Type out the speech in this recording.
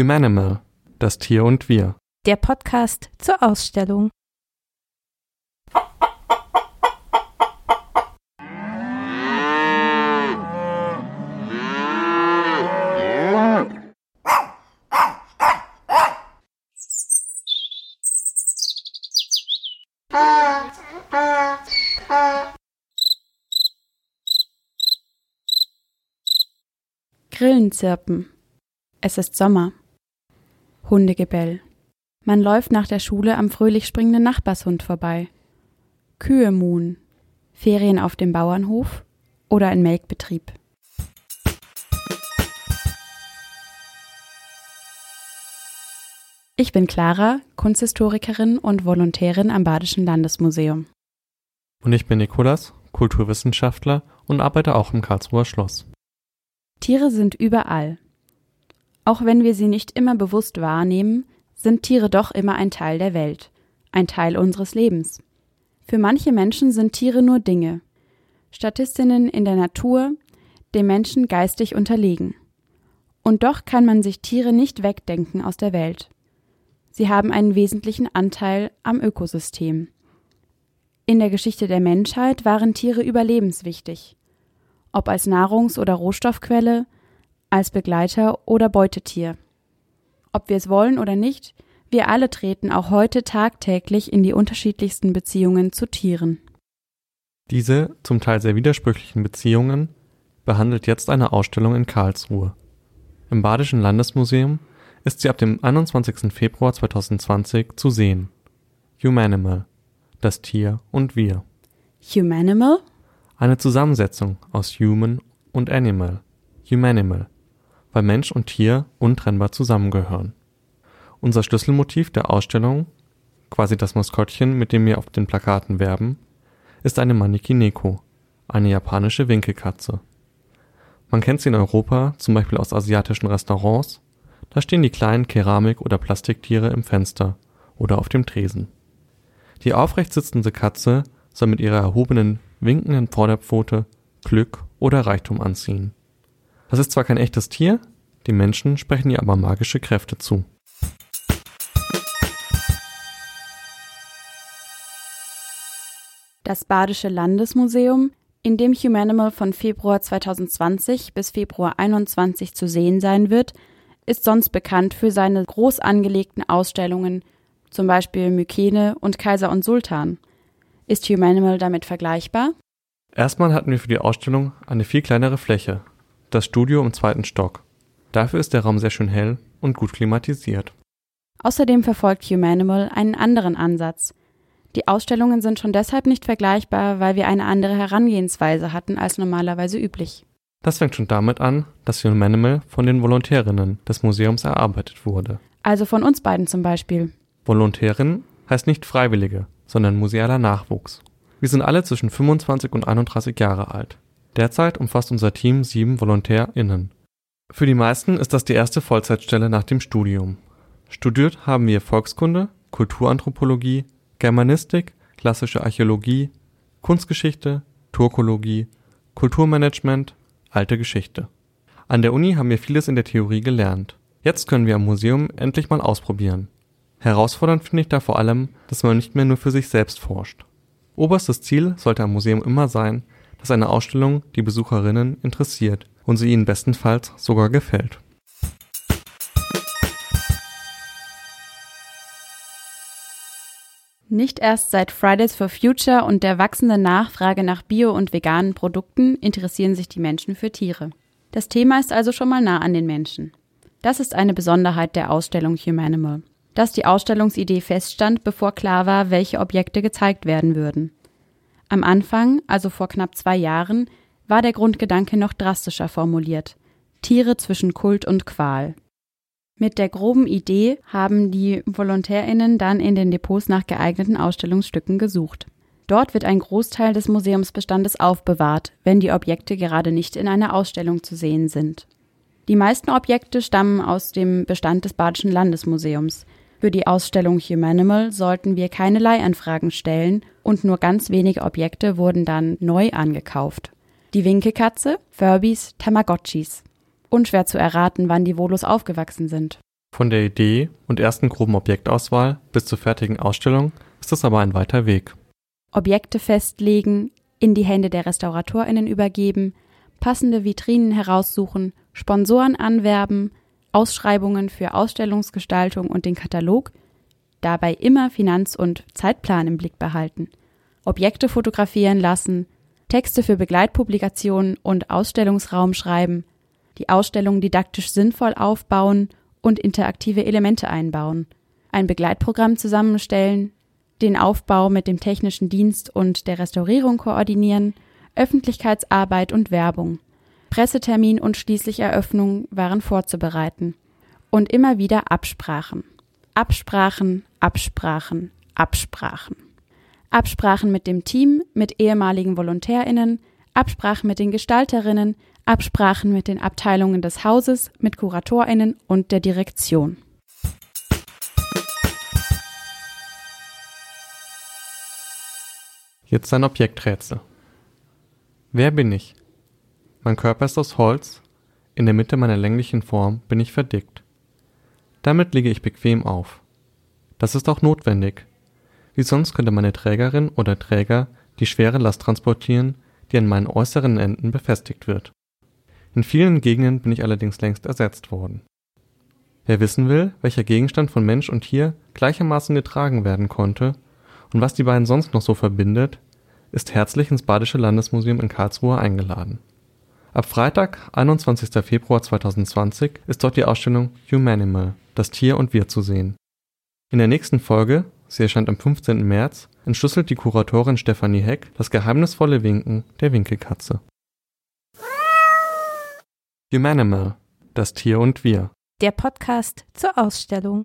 Humanimal, das Tier und wir. Der Podcast zur Ausstellung. Grillen zirpen. Es ist Sommer. Hundegebell. Man läuft nach der Schule am fröhlich springenden Nachbarshund vorbei. Kühe muhen. Ferien auf dem Bauernhof oder ein Melkbetrieb. Ich bin Clara, Kunsthistorikerin und Volontärin am Badischen Landesmuseum. Und ich bin Nikolas, Kulturwissenschaftler und arbeite auch im Karlsruher Schloss. Tiere sind überall. Auch wenn wir sie nicht immer bewusst wahrnehmen, sind Tiere doch immer ein Teil der Welt, ein Teil unseres Lebens. Für manche Menschen sind Tiere nur Dinge, Statistinnen in der Natur, dem Menschen geistig unterlegen. Und doch kann man sich Tiere nicht wegdenken aus der Welt. Sie haben einen wesentlichen Anteil am Ökosystem. In der Geschichte der Menschheit waren Tiere überlebenswichtig ob als Nahrungs- oder Rohstoffquelle, als Begleiter oder Beutetier. Ob wir es wollen oder nicht, wir alle treten auch heute tagtäglich in die unterschiedlichsten Beziehungen zu Tieren. Diese zum Teil sehr widersprüchlichen Beziehungen behandelt jetzt eine Ausstellung in Karlsruhe. Im Badischen Landesmuseum ist sie ab dem 21. Februar 2020 zu sehen. Humanimal, das Tier und wir. Humanimal? Eine Zusammensetzung aus Human und Animal (Humanimal), weil Mensch und Tier untrennbar zusammengehören. Unser Schlüsselmotiv der Ausstellung, quasi das Maskottchen, mit dem wir auf den Plakaten werben, ist eine Maneki-Neko, eine japanische Winkelkatze. Man kennt sie in Europa zum Beispiel aus asiatischen Restaurants, da stehen die kleinen Keramik oder Plastiktiere im Fenster oder auf dem Tresen. Die aufrecht sitzende Katze soll mit ihrer erhobenen winkenden Vorderpfote Glück oder Reichtum anziehen. Das ist zwar kein echtes Tier, die Menschen sprechen ihr aber magische Kräfte zu. Das Badische Landesmuseum, in dem Humanimal von Februar 2020 bis Februar 2021 zu sehen sein wird, ist sonst bekannt für seine groß angelegten Ausstellungen, zum Beispiel Mykene und Kaiser und Sultan – ist Humanimal damit vergleichbar? Erstmal hatten wir für die Ausstellung eine viel kleinere Fläche, das Studio im zweiten Stock. Dafür ist der Raum sehr schön hell und gut klimatisiert. Außerdem verfolgt Humanimal einen anderen Ansatz. Die Ausstellungen sind schon deshalb nicht vergleichbar, weil wir eine andere Herangehensweise hatten als normalerweise üblich. Das fängt schon damit an, dass Humanimal von den Volontärinnen des Museums erarbeitet wurde. Also von uns beiden zum Beispiel. Volontärin heißt nicht Freiwillige, sondern musealer Nachwuchs. Wir sind alle zwischen 25 und 31 Jahre alt. Derzeit umfasst unser Team sieben VolontärInnen. Für die meisten ist das die erste Vollzeitstelle nach dem Studium. Studiert haben wir Volkskunde, Kulturanthropologie, Germanistik, klassische Archäologie, Kunstgeschichte, Turkologie, Kulturmanagement, alte Geschichte. An der Uni haben wir vieles in der Theorie gelernt. Jetzt können wir am Museum endlich mal ausprobieren. Herausfordernd finde ich da vor allem, dass man nicht mehr nur für sich selbst forscht. Oberstes Ziel sollte am Museum immer sein, dass eine Ausstellung die Besucherinnen interessiert und sie ihnen bestenfalls sogar gefällt. Nicht erst seit Fridays for Future und der wachsenden Nachfrage nach bio- und veganen Produkten interessieren sich die Menschen für Tiere. Das Thema ist also schon mal nah an den Menschen. Das ist eine Besonderheit der Ausstellung Humanimal dass die Ausstellungsidee feststand, bevor klar war, welche Objekte gezeigt werden würden. Am Anfang, also vor knapp zwei Jahren, war der Grundgedanke noch drastischer formuliert Tiere zwischen Kult und Qual. Mit der groben Idee haben die Volontärinnen dann in den Depots nach geeigneten Ausstellungsstücken gesucht. Dort wird ein Großteil des Museumsbestandes aufbewahrt, wenn die Objekte gerade nicht in einer Ausstellung zu sehen sind. Die meisten Objekte stammen aus dem Bestand des Badischen Landesmuseums, für die Ausstellung Humanimal sollten wir keine Leihanfragen stellen und nur ganz wenige Objekte wurden dann neu angekauft. Die Winkelkatze, Furbies, Tamagotchis. Unschwer zu erraten, wann die Volos aufgewachsen sind. Von der Idee und ersten groben Objektauswahl bis zur fertigen Ausstellung ist es aber ein weiter Weg. Objekte festlegen, in die Hände der RestauratorInnen übergeben, passende Vitrinen heraussuchen, Sponsoren anwerben, Ausschreibungen für Ausstellungsgestaltung und den Katalog, dabei immer Finanz- und Zeitplan im Blick behalten, Objekte fotografieren lassen, Texte für Begleitpublikationen und Ausstellungsraum schreiben, die Ausstellung didaktisch sinnvoll aufbauen und interaktive Elemente einbauen, ein Begleitprogramm zusammenstellen, den Aufbau mit dem technischen Dienst und der Restaurierung koordinieren, Öffentlichkeitsarbeit und Werbung. Pressetermin und schließlich Eröffnung waren vorzubereiten. Und immer wieder Absprachen. Absprachen, Absprachen, Absprachen. Absprachen mit dem Team, mit ehemaligen VolontärInnen, Absprachen mit den Gestalterinnen, Absprachen mit den Abteilungen des Hauses, mit KuratorInnen und der Direktion. Jetzt ein Objekträtsel. Wer bin ich? Mein Körper ist aus Holz, in der Mitte meiner länglichen Form bin ich verdickt. Damit liege ich bequem auf. Das ist auch notwendig. Wie sonst könnte meine Trägerin oder Träger die schwere Last transportieren, die an meinen äußeren Enden befestigt wird. In vielen Gegenden bin ich allerdings längst ersetzt worden. Wer wissen will, welcher Gegenstand von Mensch und Tier gleichermaßen getragen werden konnte und was die beiden sonst noch so verbindet, ist herzlich ins Badische Landesmuseum in Karlsruhe eingeladen. Ab Freitag, 21. Februar 2020 ist dort die Ausstellung Humanimal – Das Tier und Wir zu sehen. In der nächsten Folge, sie erscheint am 15. März, entschlüsselt die Kuratorin Stefanie Heck das geheimnisvolle Winken der Winkelkatze. Humanimal – Das Tier und Wir. Der Podcast zur Ausstellung.